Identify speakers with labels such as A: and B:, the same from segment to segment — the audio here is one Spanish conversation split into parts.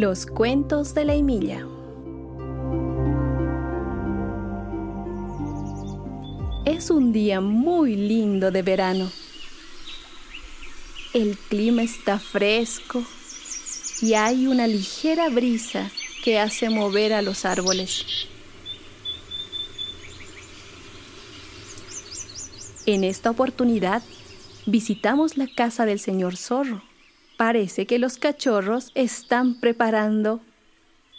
A: Los cuentos de la Emilia. Es un día muy lindo de verano. El clima está fresco y hay una ligera brisa que hace mover a los árboles. En esta oportunidad visitamos la casa del señor zorro. Parece que los cachorros están preparando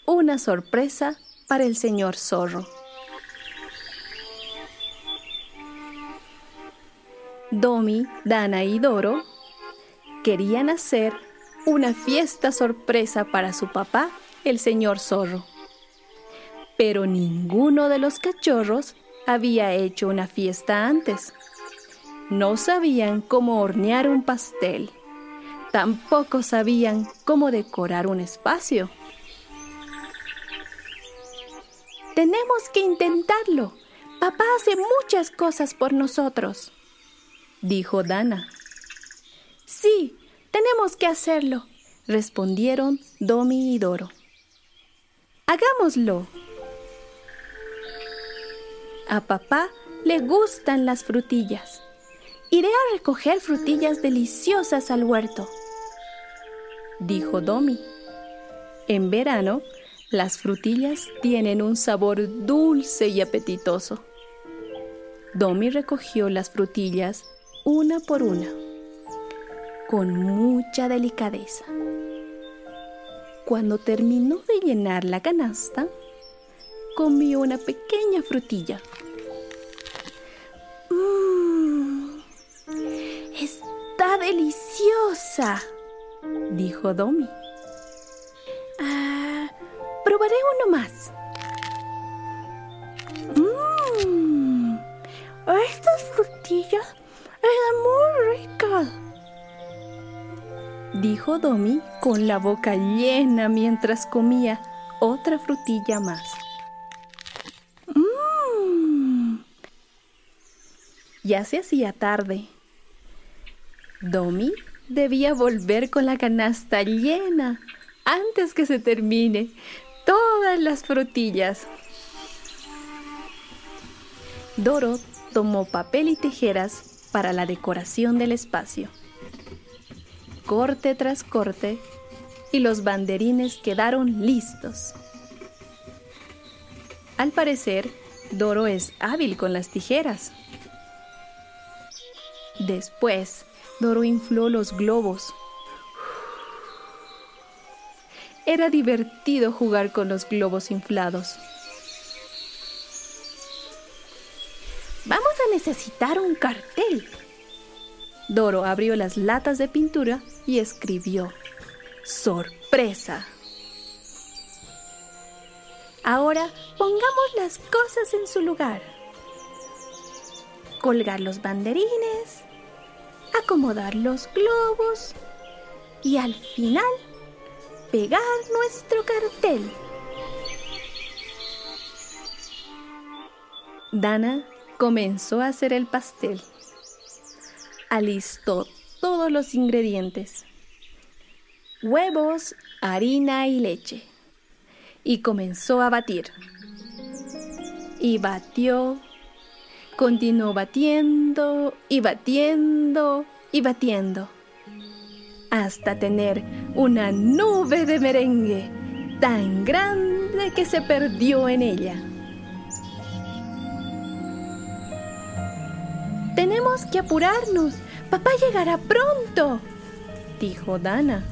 A: una sorpresa para el señor zorro. Domi, Dana y Doro querían hacer una fiesta sorpresa para su papá, el señor zorro. Pero ninguno de los cachorros había hecho una fiesta antes. No sabían cómo hornear un pastel. Tampoco sabían cómo decorar un espacio. Tenemos que intentarlo. Papá hace muchas cosas por nosotros, dijo Dana. Sí, tenemos que hacerlo, respondieron Domi y Doro. Hagámoslo. A papá le gustan las frutillas. Iré a recoger frutillas deliciosas al huerto, dijo Domi. En verano, las frutillas tienen un sabor dulce y apetitoso. Domi recogió las frutillas una por una con mucha delicadeza. Cuando terminó de llenar la canasta, comió una pequeña frutilla. ¡Mmm! ¡Está deliciosa! Dijo Domi. Ah, probaré uno más. ¡Mmm! Estas frutillas están muy ricas dijo Domi con la boca llena mientras comía otra frutilla más. Mmm. Ya se hacía tarde. Domi debía volver con la canasta llena antes que se termine todas las frutillas. Doro tomó papel y tijeras para la decoración del espacio corte tras corte y los banderines quedaron listos. Al parecer, Doro es hábil con las tijeras. Después, Doro infló los globos. Era divertido jugar con los globos inflados. Vamos a necesitar un cartel, Doro abrió las latas de pintura y escribió, ¡Sorpresa! Ahora pongamos las cosas en su lugar. Colgar los banderines, acomodar los globos y al final pegar nuestro cartel. Dana comenzó a hacer el pastel alistó todos los ingredientes. Huevos, harina y leche. Y comenzó a batir. Y batió, continuó batiendo y batiendo y batiendo. Hasta tener una nube de merengue tan grande que se perdió en ella. Tenemos que apurarnos. Papá llegará pronto, dijo Dana.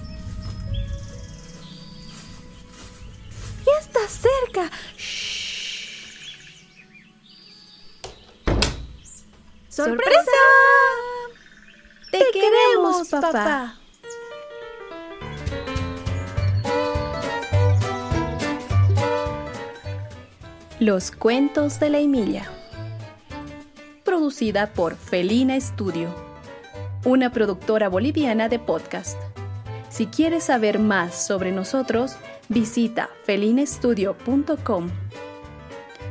A: Ya está cerca. ¡Sorpresa! Te, queremos, papá. Los cuentos de la Emilia producida por Felina Studio, una productora boliviana de podcast. Si quieres saber más sobre nosotros, visita felinestudio.com.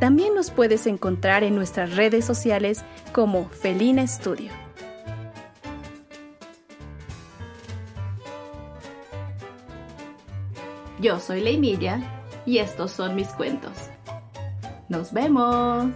A: También nos puedes encontrar en nuestras redes sociales como Felina Studio. Yo soy Leimilla y estos son mis cuentos. ¡Nos vemos!